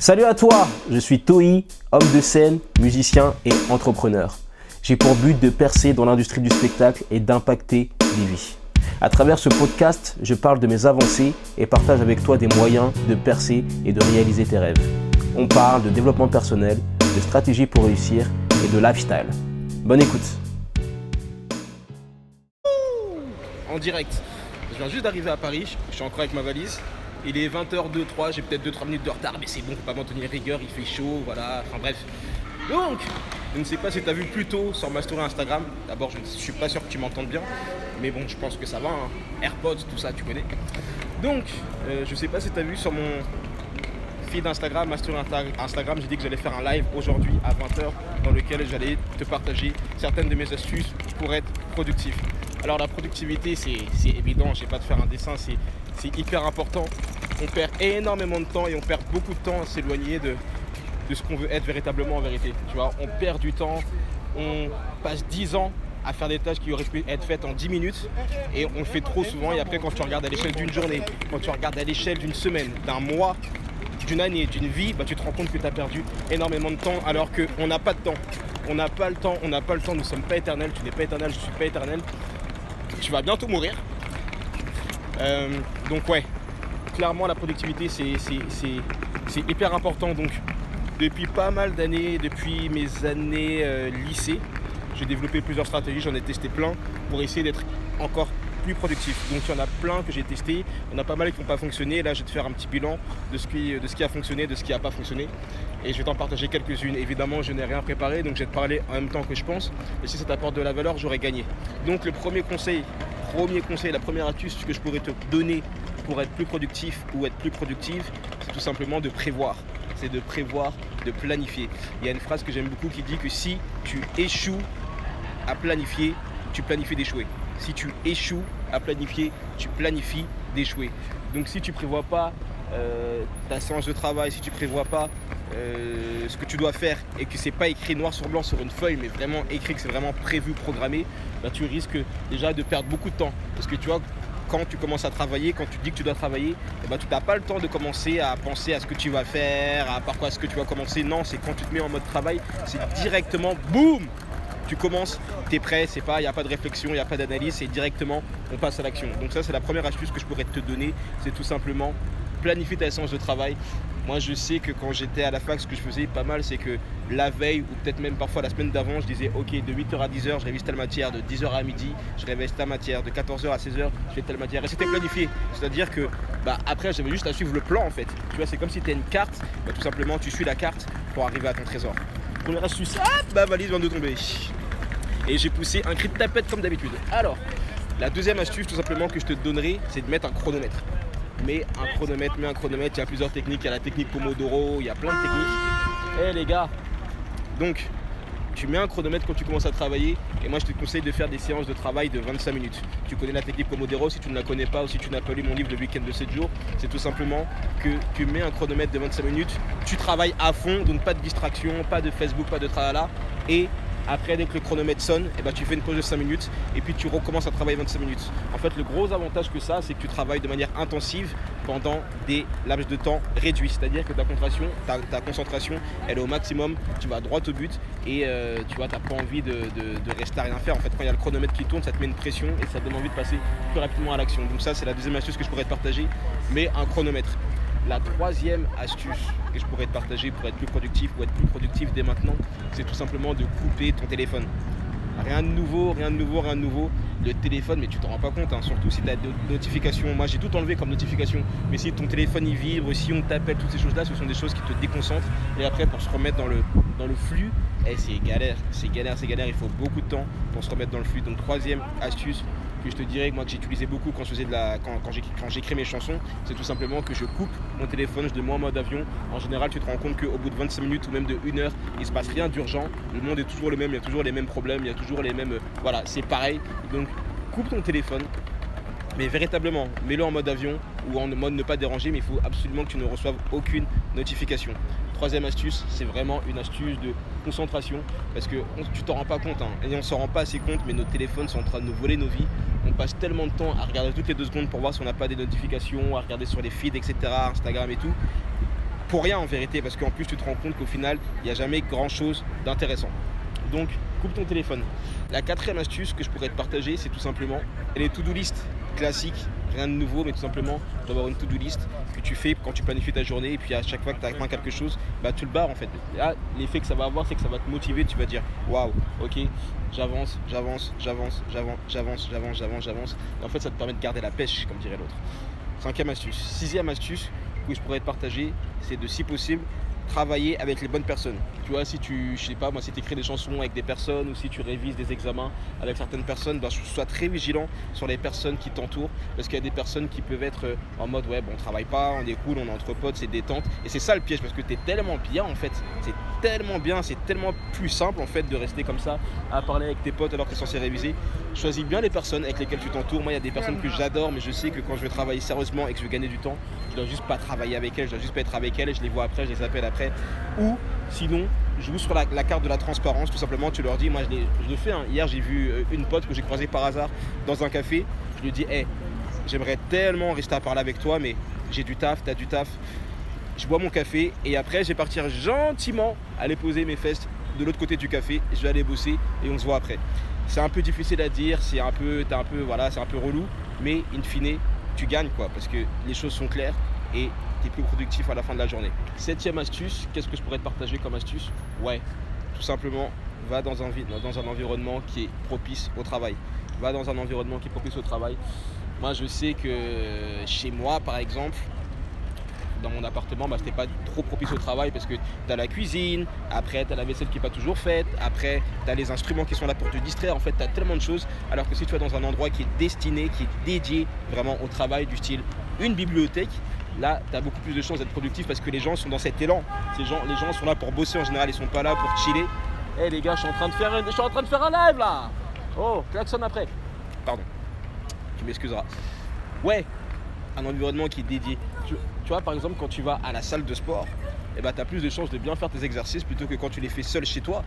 Salut à toi, je suis Toi, homme de scène, musicien et entrepreneur. J'ai pour but de percer dans l'industrie du spectacle et d'impacter des vies. À travers ce podcast, je parle de mes avancées et partage avec toi des moyens de percer et de réaliser tes rêves. On parle de développement personnel, de stratégie pour réussir et de lifestyle. Bonne écoute. En direct. Je viens juste d'arriver à Paris, je suis encore avec ma valise. Il est 20h03, j'ai peut-être 2-3 minutes de retard, mais c'est bon, faut pas m'en tenir rigueur, il fait chaud, voilà, enfin bref. Donc, je ne sais pas si tu as vu plus tôt sur ma story Instagram. D'abord, je ne suis pas sûr que tu m'entendes bien, mais bon, je pense que ça va. hein. AirPods, tout ça, tu connais. Donc, euh, je ne sais pas si tu as vu sur mon feed Instagram, ma Instagram, j'ai dit que j'allais faire un live aujourd'hui à 20h dans lequel j'allais te partager certaines de mes astuces pour être productif. Alors la productivité, c'est évident, je vais pas te faire un dessin, c'est c'est hyper important. On perd énormément de temps et on perd beaucoup de temps à s'éloigner de, de ce qu'on veut être véritablement en vérité. Tu vois, on perd du temps, on passe 10 ans à faire des tâches qui auraient pu être faites en 10 minutes et on le fait trop souvent et après quand tu regardes à l'échelle d'une journée, quand tu regardes à l'échelle d'une semaine, d'un mois, d'une année, d'une vie, bah, tu te rends compte que tu as perdu énormément de temps alors qu'on n'a pas de temps. On n'a pas le temps, on n'a pas le temps, nous ne sommes pas éternels, tu n'es pas éternel, je ne suis pas éternel. Tu vas bientôt mourir. Euh, donc ouais, clairement la productivité c'est- hyper important. Donc depuis pas mal d'années, depuis mes années euh, lycée, j'ai développé plusieurs stratégies, j'en ai testé plein pour essayer d'être encore plus productif. Donc il y en a plein que j'ai testé, il y en a pas mal qui n'ont pas fonctionné. Là je vais te faire un petit bilan de ce qui, de ce qui a fonctionné, de ce qui n'a pas fonctionné. Et je vais t'en partager quelques-unes. Évidemment je n'ai rien préparé, donc je vais te parler en même temps que je pense. Et si ça t'apporte de la valeur, j'aurai gagné. Donc le premier conseil, premier conseil, la première astuce que je pourrais te donner pour être plus productif ou être plus productive, c'est tout simplement de prévoir. C'est de prévoir, de planifier. Il y a une phrase que j'aime beaucoup qui dit que si tu échoues à planifier, tu planifies d'échouer. Si tu échoues à planifier, tu planifies d'échouer. Donc si tu prévois pas euh, ta séance de travail, si tu prévois pas euh, ce que tu dois faire et que c'est pas écrit noir sur blanc sur une feuille, mais vraiment écrit que c'est vraiment prévu, programmé, bah, tu risques déjà de perdre beaucoup de temps. Parce que tu vois, quand tu commences à travailler, quand tu dis que tu dois travailler, eh ben, tu n'as pas le temps de commencer à penser à ce que tu vas faire, à par quoi est-ce que tu vas commencer. Non, c'est quand tu te mets en mode travail, c'est directement boum tu commences, tu es prêt, c'est pas, il n'y a pas de réflexion, il n'y a pas d'analyse, c'est directement on passe à l'action. Donc ça c'est la première astuce que je pourrais te donner, c'est tout simplement planifier ta séance de travail. Moi je sais que quand j'étais à la fac, ce que je faisais pas mal, c'est que la veille ou peut-être même parfois la semaine d'avant, je disais ok de 8h à 10h, je révise telle matière, de 10h à midi, je révise telle matière, de 14h à 16h, je fais telle matière. Et c'était planifié. C'est-à-dire que bah, après j'avais juste à suivre le plan en fait. Tu vois, c'est comme si tu as une carte, bah, tout simplement tu suis la carte pour arriver à ton trésor. Première astuce, hop, ma valise vient de tomber et j'ai poussé un cri de tapette comme d'habitude. Alors, la deuxième astuce tout simplement que je te donnerai, c'est de mettre un chronomètre. Mets un chronomètre, mets un chronomètre, il y a plusieurs techniques, il y a la technique Pomodoro, il y a plein de techniques. Eh les gars, donc tu mets un chronomètre quand tu commences à travailler. Et moi je te conseille de faire des séances de travail de 25 minutes. Tu connais la technique Pomodoro, si tu ne la connais pas ou si tu n'as pas lu mon livre Le week-end de 7 jours, c'est tout simplement que tu mets un chronomètre de 25 minutes, tu travailles à fond, donc pas de distraction, pas de Facebook, pas de tralala. Et après, dès que le chronomètre sonne, eh ben, tu fais une pause de 5 minutes et puis tu recommences à travailler 25 minutes. En fait, le gros avantage que ça, c'est que tu travailles de manière intensive pendant des laps de temps réduits. C'est-à-dire que ta concentration, ta, concentration, elle est au maximum, tu vas droit au but et euh, tu vois, tu n'as pas envie de, de- de rester à rien faire. En fait, quand il y a le chronomètre qui tourne, ça te met une pression et ça te donne envie de passer plus rapidement à l'action. Donc ça, c'est la deuxième astuce que je pourrais te partager, mais un chronomètre. La troisième astuce que je pourrais te partager pour être plus productif, pour être plus productif dès maintenant, c'est tout simplement de couper ton téléphone. Rien de nouveau, rien de nouveau, rien de nouveau. Le téléphone, mais tu t'en rends pas compte, hein, surtout si tu as des notifications. Moi, j'ai tout enlevé comme notification. Mais si ton téléphone il vibre, si on t'appelle, toutes ces choses-là, ce sont des choses qui te déconcentrent. Et après, pour se remettre dans le, dans le flux, eh, c'est galère, c'est galère, c'est galère. Il faut beaucoup de temps pour se remettre dans le flux. Donc, troisième astuce que je te dirais, moi, que j'utilisais beaucoup quand je faisais de la, quand, quand j'écris mes chansons, c'est tout simplement que je coupe mon téléphone, je le mets en mode avion. En général, tu te rends compte qu'au bout de 25 minutes ou même de 1 heure, il se passe rien d'urgent. Le monde est toujours le même, il y a toujours les mêmes problèmes, il y a toujours les mêmes. euh, Voilà, c'est pareil. Donc, coupe ton téléphone. Mais véritablement, mets-le en mode avion ou en mode ne pas déranger, mais il faut absolument que tu ne reçoives aucune notification. Troisième astuce, c'est vraiment une astuce de concentration parce que tu t'en rends pas compte hein, et on s'en rend pas assez compte, mais nos téléphones sont en train de nous voler nos vies. On passe tellement de temps à regarder toutes les deux secondes pour voir si on n'a pas des notifications, à regarder sur les feeds, etc., Instagram et tout. pour rien en vérité, parce qu'en plus tu te rends compte qu'au final, il n'y a jamais grand chose d'intéressant. Donc, coupe ton téléphone. La quatrième astuce que je pourrais te partager, c'est tout simplement les to-do list classiques, rien de nouveau, mais tout simplement d'avoir une to-do list que tu fais quand tu planifies ta journée et puis à chaque fois que tu as quelque chose, bah tu le barres en fait. Là, l'effet que ça va avoir, c'est que ça va te motiver, tu vas dire waouh, ok, j'avance, j'avance, j'avance, j'avance, j'avance, j'avance, j'avance, j'avance. Et en fait, ça te permet de garder la pêche, comme dirait l'autre. Cinquième astuce. Sixième astuce que je pourrais te partager, c'est de si possible travailler avec les bonnes personnes. Tu vois, si tu, je sais pas, moi, si tu écris des chansons avec des personnes ou si tu révises des examens avec certaines personnes, ben, sois très vigilant sur les personnes qui t'entourent parce qu'il y a des personnes qui peuvent être euh, en mode ouais, bon, on travaille pas, on est cool, on est entre potes, c'est détente. Et c'est ça le piège parce que tu es tellement bien en fait. C'est tellement bien, c'est tellement plus simple en fait de rester comme ça à parler avec tes potes alors que tu es censé réviser. Choisis bien les personnes avec lesquelles tu t'entoures. Moi, il y a des personnes que j'adore, mais je sais que quand je veux travailler sérieusement et que je veux gagner du temps, je dois juste pas travailler avec elles, je dois juste pas être avec elles, et je les vois après, je les appelle après. Ou sinon, joue sur la, carte de la transparence, tout simplement, tu leur dis, moi je, le fais, hein. hier j'ai vu euh, une pote que j'ai croisée par hasard dans un café, je lui dis, hé, j'aimerais tellement rester à parler avec toi, mais j'ai du taf, t'as du taf, je bois mon café et après je vais partir gentiment aller poser mes fesses de l'autre côté du café, je vais aller bosser et on se voit après. C'est un peu difficile à dire, c'est un peu, un peu, voilà, c'est un peu relou, mais in fine, tu gagnes quoi, parce que les choses sont claires et tu es plus productif à la fin de la journée. Septième astuce, qu'est-ce que je pourrais te partager comme astuce? Ouais, tout simplement, va dans un, dans un environnement qui est propice au travail. Va dans un environnement qui est propice au travail. Moi, je sais que chez moi, par exemple, dans mon appartement, bah, c'était pas trop propice au travail parce que tu as la cuisine, après tu as la vaisselle qui n'est pas toujours faite, après tu as les instruments qui sont là pour te distraire. En fait, tu as tellement de choses. Alors que si tu es dans un endroit qui est destiné, qui est dédié vraiment au travail du style une bibliothèque, là, tu as beaucoup plus de chances d'être productif parce que les gens sont dans cet élan. Ces gens, les gens sont là pour bosser en général, ils sont pas là pour chiller. Eh les gars, je suis en train de faire, je suis en train de faire un live là. Oh, klaxon après. Pardon. Tu m'excuseras. Ouais, un environnement qui est dédié. Tu, vois, par exemple, quand tu vas à la salle de sport, eh ben, tu as plus de chances de bien faire tes exercices plutôt que quand tu les fais seul chez toi.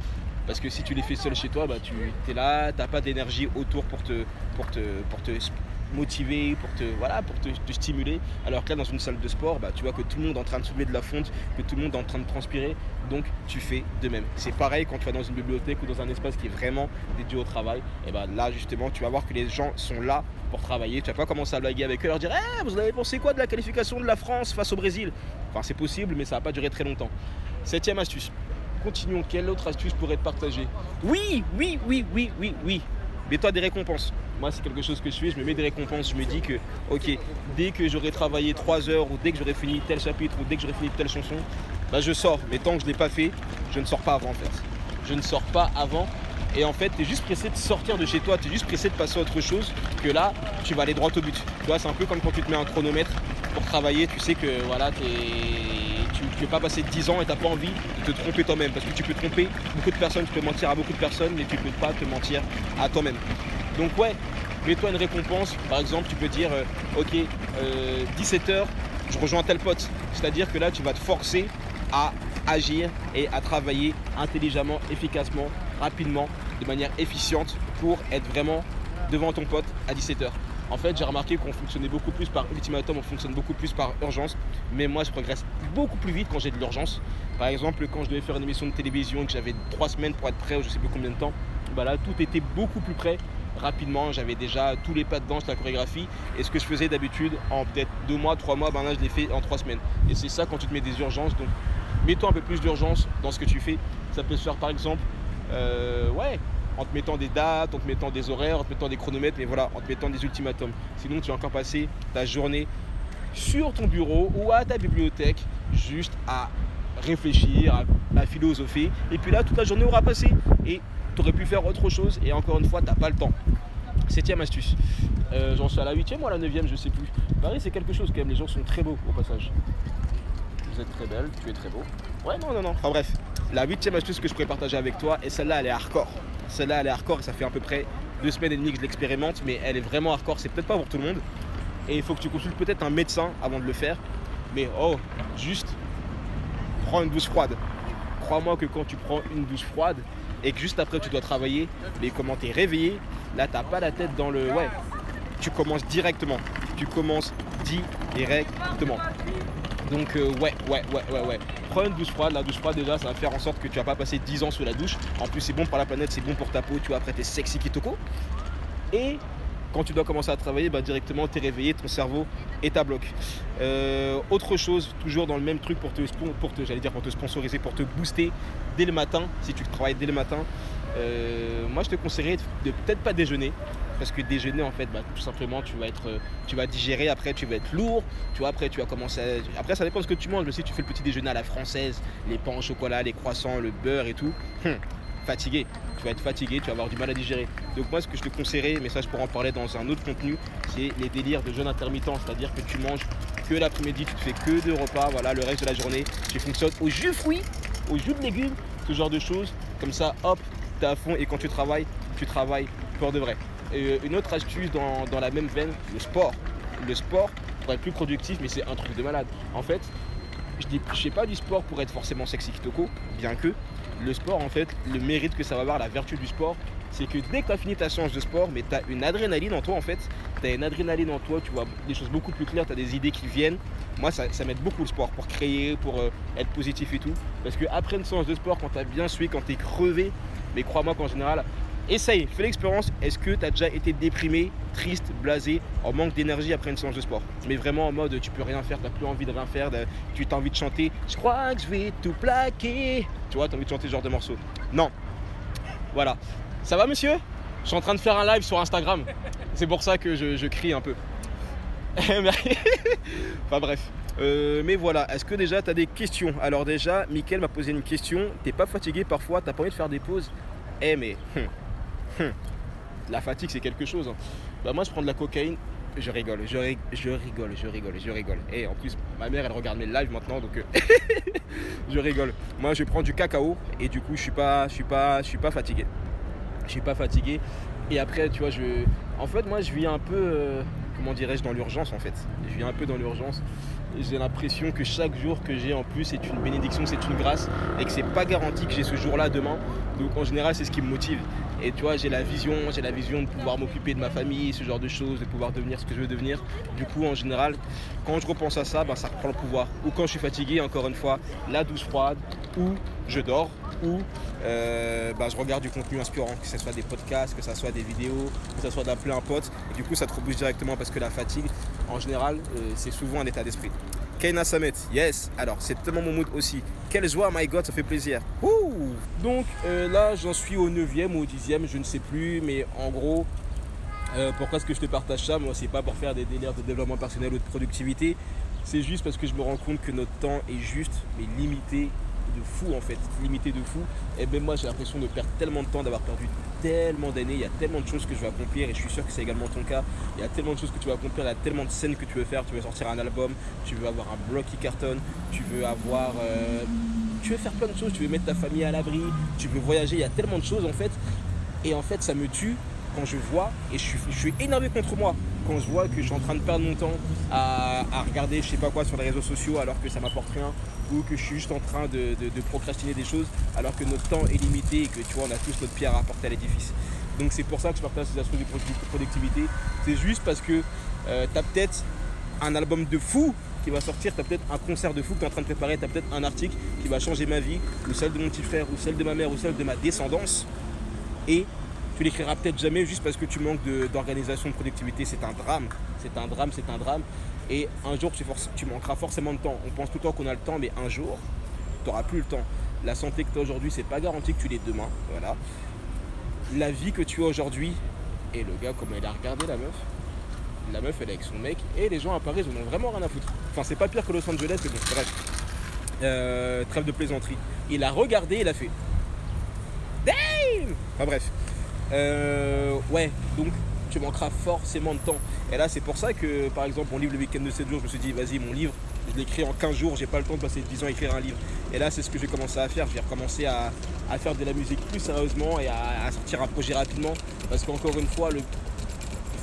Parce que si tu les fais seul chez toi, bah, tu es là, tu n'as pas d'énergie autour pour te, pour te, pour te motiver, pour te, voilà, pour te, stimuler. Alors que là, dans une salle de sport, bah, tu vois que tout le monde est en train de soulever de la fonte, que tout le monde est en train de transpirer. Donc, tu fais de même. C'est pareil quand tu vas dans une bibliothèque ou dans un espace qui est vraiment dédié au travail. Et bah, là, justement, tu vas voir que les gens sont là pour travailler. Tu vas pas commencer à blaguer avec eux, leur dire hey, vous avez pensé quoi de la qualification de la France face au Brésil? Enfin, c'est possible, mais ça va pas durer très longtemps. Septième astuce. Continuons. Quelle autre astuce pourrait être partagée? Oui, oui, oui, oui, oui, oui. Mets-toi des récompenses. Moi, c'est quelque chose que je fais. Je me mets des récompenses. Je me dis que, ok, dès que j'aurai travaillé 3 heures ou dès que j'aurai fini tel chapitre ou dès que j'aurai fini telle chanson, bah, je sors. Mais tant que je ne l'ai pas fait, je ne sors pas avant en fait. Je ne sors pas avant. Et en fait, tu es juste pressé de sortir de chez toi, tu es juste pressé de passer à autre chose que là, tu vas aller droit au but. Tu vois, c'est un peu comme quand tu te mets un chronomètre pour travailler, tu sais que voilà, tu ne peux pas passer 10 ans et tu n'as pas envie de te tromper toi-même. Parce que tu peux tromper beaucoup de personnes, tu peux mentir à beaucoup de personnes, mais tu ne peux pas te mentir à toi-même. Donc ouais, mets-toi une récompense. Par exemple, tu peux dire, euh, ok, 17h, euh, je rejoins tel pote. C'est-à-dire que là, tu vas te forcer à agir et à travailler intelligemment, efficacement, rapidement, de manière efficiente pour être vraiment devant ton pote à 17h. En fait, j'ai remarqué qu'on fonctionnait beaucoup plus par ultimatum, on fonctionne beaucoup plus par urgence. Mais moi, je progresse beaucoup plus vite quand j'ai de l'urgence. Par exemple, quand je devais faire une émission de télévision, que j'avais trois semaines pour être prêt, ou je sais plus combien de temps, bah là, tout était beaucoup plus prêt rapidement. J'avais déjà tous les pas de danse, la chorégraphie. Et ce que je faisais d'habitude en peut-être deux mois, trois mois, ben là, je l'ai fait en trois semaines. Et c'est ça quand tu te mets des urgences. Donc, mets-toi un peu plus d'urgence dans ce que tu fais. Ça peut se faire par exemple, euh, ouais, en te mettant des dates, en te mettant des horaires, en te mettant des chronomètres, mais voilà, en te mettant des ultimatums. Sinon, tu vas encore passer ta journée sur ton bureau ou à ta bibliothèque juste à réfléchir, à, philosopher. Et puis là, toute la journée aura passé. Et tu aurais pu faire autre chose et encore une fois, tu n'as pas le temps. Septième astuce. Euh, j'en suis à la huitième ou à la neuvième, je sais plus. Paris, c'est quelque chose quand même. Les gens sont très beaux au passage. Vous êtes très belle, tu es très beau. Ouais, non, non, non. Enfin bref, la huitième astuce que je pourrais partager avec toi, et celle-là, elle est hardcore. Celle-là, elle est hardcore et ça fait à peu près deux semaines et demie que je l'expérimente, mais elle est vraiment hardcore. C'est peut-être pas pour tout le monde. Et il faut que tu consultes peut-être un médecin avant de le faire. Mais oh, juste prends une douche froide. Crois-moi que quand tu prends une douche froide, et que juste après tu dois travailler, mais comment tu es réveillé, là t'as pas la tête dans le. Ouais, tu commences directement. Tu commences directement. Donc euh, ouais, ouais, ouais, ouais, ouais. Prends une douche froide. La douche froide déjà, ça va faire en sorte que tu vas pas passer 10 ans sous la douche. En plus, c'est bon pour la planète, c'est bon pour ta peau. Tu vois, après, t'es sexy kitoko. Et quand tu dois commencer à travailler, bah, directement, tu es réveillé, ton cerveau est à bloc. Euh, autre chose, toujours dans le même truc pour te, pour te, j'allais dire pour te sponsoriser, pour te booster dès le matin, si tu travailles dès le matin, euh, moi je te conseillerais de peut-être pas déjeuner, parce que déjeuner en fait bah, tout simplement tu vas être tu vas digérer après tu vas être lourd tu vois après tu vas commencer à... après ça dépend de ce que tu manges mais si tu fais le petit déjeuner à la française les pains au chocolat les croissants le beurre et tout hum, fatigué tu vas être fatigué, tu vas avoir du mal à digérer. Donc moi ce que je te conseillerais, mais ça je pourrais en parler dans un autre contenu, c'est les délires de jeûne intermittent, c'est-à-dire que tu manges que l'après-midi, tu te fais que deux repas, voilà, le reste de la journée, tu fonctionnes au jus de fruits, au jus de légumes, ce genre de choses, comme ça hop, t'es à fond et quand tu travailles, tu travailles pour de vrai. Et euh, une autre astuce dans, dans la même veine, le sport. Le sport pour être plus productif, mais c'est un truc de malade. En fait, je je sais pas du sport pour être forcément sexy kitoko, bien que, le sport, en fait, le mérite que ça va avoir, la vertu du sport, c'est que dès que tu as fini ta séance de sport, mais tu as une adrénaline en toi, en fait. Tu une adrénaline en toi, tu vois des choses beaucoup plus claires, tu as des idées qui viennent. Moi, ça, m'aide beaucoup le sport pour créer, pour euh, être positif et tout. Parce qu'après une séance de sport, quand tu as bien sué, quand tu es crevé, mais crois-moi qu'en général, Essaye, fais l'expérience. Est-ce que tu as déjà été déprimé, triste, blasé, en manque d'énergie après une séance de sport? Mais vraiment en mode tu peux rien faire, tu plus envie de rien faire, tu as envie de chanter. Je crois que je vais tout plaquer. Tu vois, tu as envie de chanter ce genre de morceau. Non. Voilà. Ça va monsieur? Je suis en train de faire un live sur Instagram. C'est pour ça que je, crie un peu. enfin bref. Euh, mais voilà, est-ce que déjà tu as des questions? Alors déjà, Mickaël m'a posé une question. T'es pas fatigué parfois? T'as pas envie de faire des pauses? Eh mais... Hum. La fatigue, c'est quelque chose. Hein. Bah, moi, je prends de la cocaïne, je rigole, je, rigole, je rigole, je rigole, je rigole. Et en plus, ma mère, elle regarde mes lives maintenant, donc euh, je rigole. Moi, je prends du cacao et du coup, je suis pas, je suis pas, je suis pas fatigué. Je suis pas fatigué. Et après, tu vois, je, en fait, moi, je vis un peu, euh, comment dirais-je, dans l'urgence, en fait. Je vis un peu dans l'urgence j'ai l'impression que chaque jour que j'ai en plus c'est une bénédiction, c'est une grâce et que c'est pas garanti que j'ai ce jour-là demain. Donc en général, c'est ce qui me motive. Et tu vois, j'ai la vision, j'ai la vision de pouvoir m'occuper de ma famille, ce genre de choses, de pouvoir devenir ce que je veux devenir. Du coup, en général, quand je repense à ça, bah, ça reprend le pouvoir. Ou quand je suis fatigué, encore une fois, la douce froide, ou je dors, ou euh, bah, je regarde du contenu inspirant, que ce soit des podcasts, que ce soit des vidéos, que ce soit d'appeler un pote. Et du coup, ça te rebouche directement parce que la fatigue, en général, euh, c'est souvent un état d'esprit. Kaina Samet, yes. Alors, c'est tellement mon mood aussi. Quelle joie, my God, ça fait plaisir. Donc euh, là, j'en suis au 9e ou au 10e, je ne sais plus, mais en gros, pourquoi est-ce que je te partage ça? Moi, c'est pas pour faire des délires de développement personnel ou de productivité. C'est juste parce que je me rends compte que notre temps est juste, mais limité de fou en fait, limité de fou. Et même moi j'ai l'impression de perdre tellement de temps, d'avoir perdu tellement d'années, il y a tellement de choses que je vais accomplir et je suis sûr que c'est également ton cas. Il y a tellement de choses que tu vas accomplir, il y a tellement de scènes que tu veux faire, tu veux sortir un album, tu veux avoir un blog qui cartonne, tu veux avoir... Euh, tu veux faire plein de choses, tu veux mettre ta famille à l'abri, tu veux voyager, il y a tellement de choses en fait. Et en fait ça me tue quand je vois, et je suis, énervé contre moi, quand je vois que je suis en train de perdre mon temps à, regarder je sais pas quoi sur les réseaux sociaux alors que ça m'apporte rien, ou que je suis juste en train de, procrastiner des choses alors que notre temps est limité et que tu vois on a tous notre pierre à apporter à l'édifice. Donc c'est pour ça que je partage ces aspects de productivité. C'est juste parce que euh, tu as peut-être un album de fou qui va sortir, tu as peut-être un concert de fou que tu es en train de préparer, tu as peut-être un article qui va changer ma vie, ou celle de mon petit frère, ou celle de ma mère, ou celle de ma descendance. Et tu l'écriras peut-être jamais juste parce que tu manques d'organisation, de, productivité. C'est un drame. C'est un drame, c'est un drame. Et un jour, tu, tu, manqueras forcément de temps. On pense tout le temps qu'on a le temps, mais un jour, tu n'auras plus le temps. La santé que tu as aujourd'hui, c'est pas garanti que tu l'aies demain. Voilà. La vie que tu as aujourd'hui, et le gars, comment il a regardé la meuf La meuf, elle est avec son mec, et les gens à Paris, ils en ont vraiment rien à foutre. Enfin, c'est pas pire que Los Angeles, mais bon, bref. Euh, trêve de plaisanterie. Il a regardé, il a fait. Damn Enfin bref. Euh, ouais, donc tu manqueras forcément de temps. Et là, c'est pour ça que, par exemple, mon livre Le week-end de 7 jours, je me suis dit, vas-y, mon livre, je l'écris en 15 jours, j'ai pas le temps de passer 10 ans à écrire un livre. Et là, c'est ce que j'ai commencé à faire. Je vais recommencer à, faire de la musique plus sérieusement et à, sortir un projet rapidement. Parce qu'encore une fois, le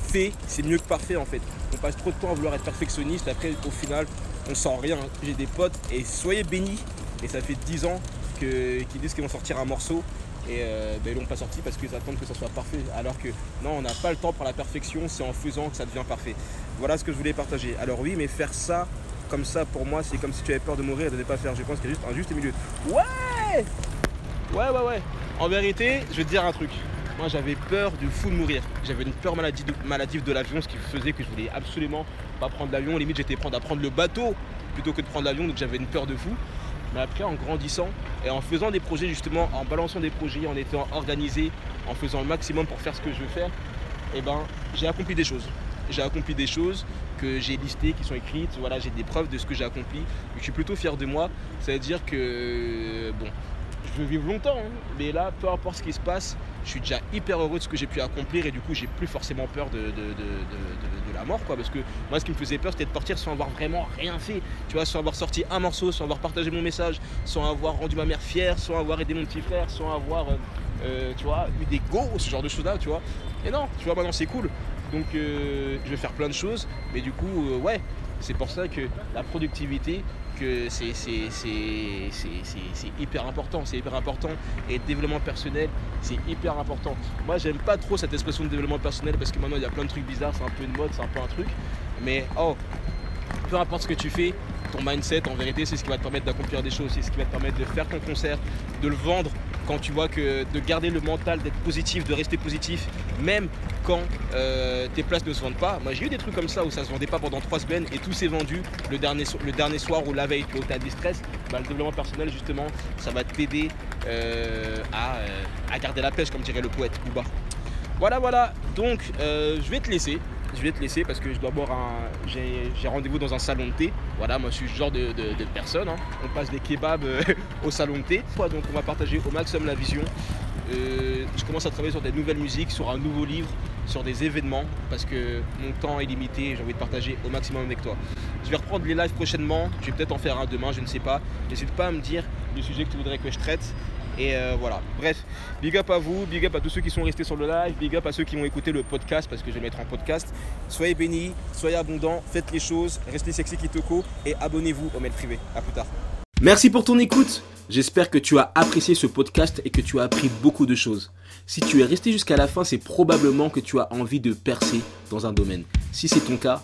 fait, c'est mieux que parfait en fait. On passe trop de temps à vouloir être perfectionniste. Après, au final, on sent rien. J'ai des potes et soyez bénis. Et ça fait 10 ans qu'ils disent qu'ils vont sortir un morceau et euh, ben, ils l'ont pas sorti parce qu'ils attendent que ça soit parfait. Alors que non, on n'a pas le temps pour la perfection, c'est en faisant que ça devient parfait. Voilà ce que je voulais partager. Alors oui, mais faire ça comme ça, pour moi, c'est comme si tu avais peur de mourir et de ne pas faire. Je pense qu'il y a juste un juste milieu. Ouais Ouais, ouais, ouais. En vérité, je vais te dire un truc. Moi, j'avais peur de fou de mourir. J'avais une peur maladive de l'avion, ce qui faisait que je voulais absolument pas prendre l'avion. Limite, j'étais prendre à prendre le bateau plutôt que de prendre l'avion, donc j'avais une peur de fou. Mais après, en grandissant et en faisant des projets, justement, en balançant des projets, en étant organisé, en faisant le maximum pour faire ce que je veux faire, eh ben, j'ai accompli des choses. J'ai accompli des choses que j'ai listées, qui sont écrites. Voilà, j'ai des preuves de ce que j'ai accompli. Je suis plutôt fier de moi. Ça veut dire que, bon, je veux vivre longtemps, hein. mais là, peu importe ce qui se passe, je suis déjà hyper heureux de ce que j'ai pu accomplir et du coup, j'ai plus forcément peur de, la mort, quoi. Parce que moi, ce qui me faisait peur, c'était de partir sans avoir vraiment rien fait, tu vois, sans avoir sorti un morceau, sans avoir partagé mon message, sans avoir rendu ma mère fière, sans avoir aidé mon petit frère, sans avoir, euh, euh, tu vois, eu des go, ce genre de choses-là, tu vois. Et non, tu vois, maintenant c'est cool. Donc, euh, je vais faire plein de choses, mais du coup, ouais, c'est pour ça que la productivité, c'est hyper important. C'est hyper important. Et développement personnel, c'est hyper important. Moi, j'aime pas trop cette expression de développement personnel parce que maintenant, il y a plein de trucs bizarres. C'est un peu une mode, c'est un peu un truc. Mais oh, peu importe ce que tu fais, ton mindset, en vérité, c'est ce qui va te permettre d'accomplir des choses. C'est ce qui va te permettre de faire ton concert, de le vendre quand tu vois que de garder le mental, d'être positif, de rester positif, même quand euh, tes places ne se vendent pas. Moi j'ai eu des trucs comme ça où ça se vendait pas pendant trois semaines et tout s'est vendu le dernier, le dernier soir ou la veille, où tu as des stress. Bah, le développement personnel justement, ça va t'aider euh, euh, à, garder la pêche comme dirait le poète Bouba. Voilà voilà, donc je vais te laisser je vais te laisser parce que je dois boire un. J'ai rendez-vous dans un salon de thé. Voilà, moi je suis ce genre de, personne. Hein. On passe des kebabs euh, au salon de thé. Donc on va partager au maximum la vision. Euh, je commence à travailler sur des nouvelles musiques, sur un nouveau livre, sur des événements parce que mon temps est limité et j'ai envie de partager au maximum avec toi. Je vais reprendre les lives prochainement. Je vais peut-être en faire un demain, je ne sais pas. N'hésite pas à me dire le sujet que tu voudrais que je traite. Et euh, voilà. Bref, big up à vous, big up à tous ceux qui sont restés sur le live, big up à ceux qui vont écouter le podcast parce que je vais mettre en podcast. Soyez bénis, soyez abondants, faites les choses, restez sexy Kitoko et abonnez-vous au mail privé. A plus tard. Merci pour ton écoute. J'espère que tu as apprécié ce podcast et que tu as appris beaucoup de choses. Si tu es resté jusqu'à la fin, c'est probablement que tu as envie de percer dans un domaine. Si c'est ton cas,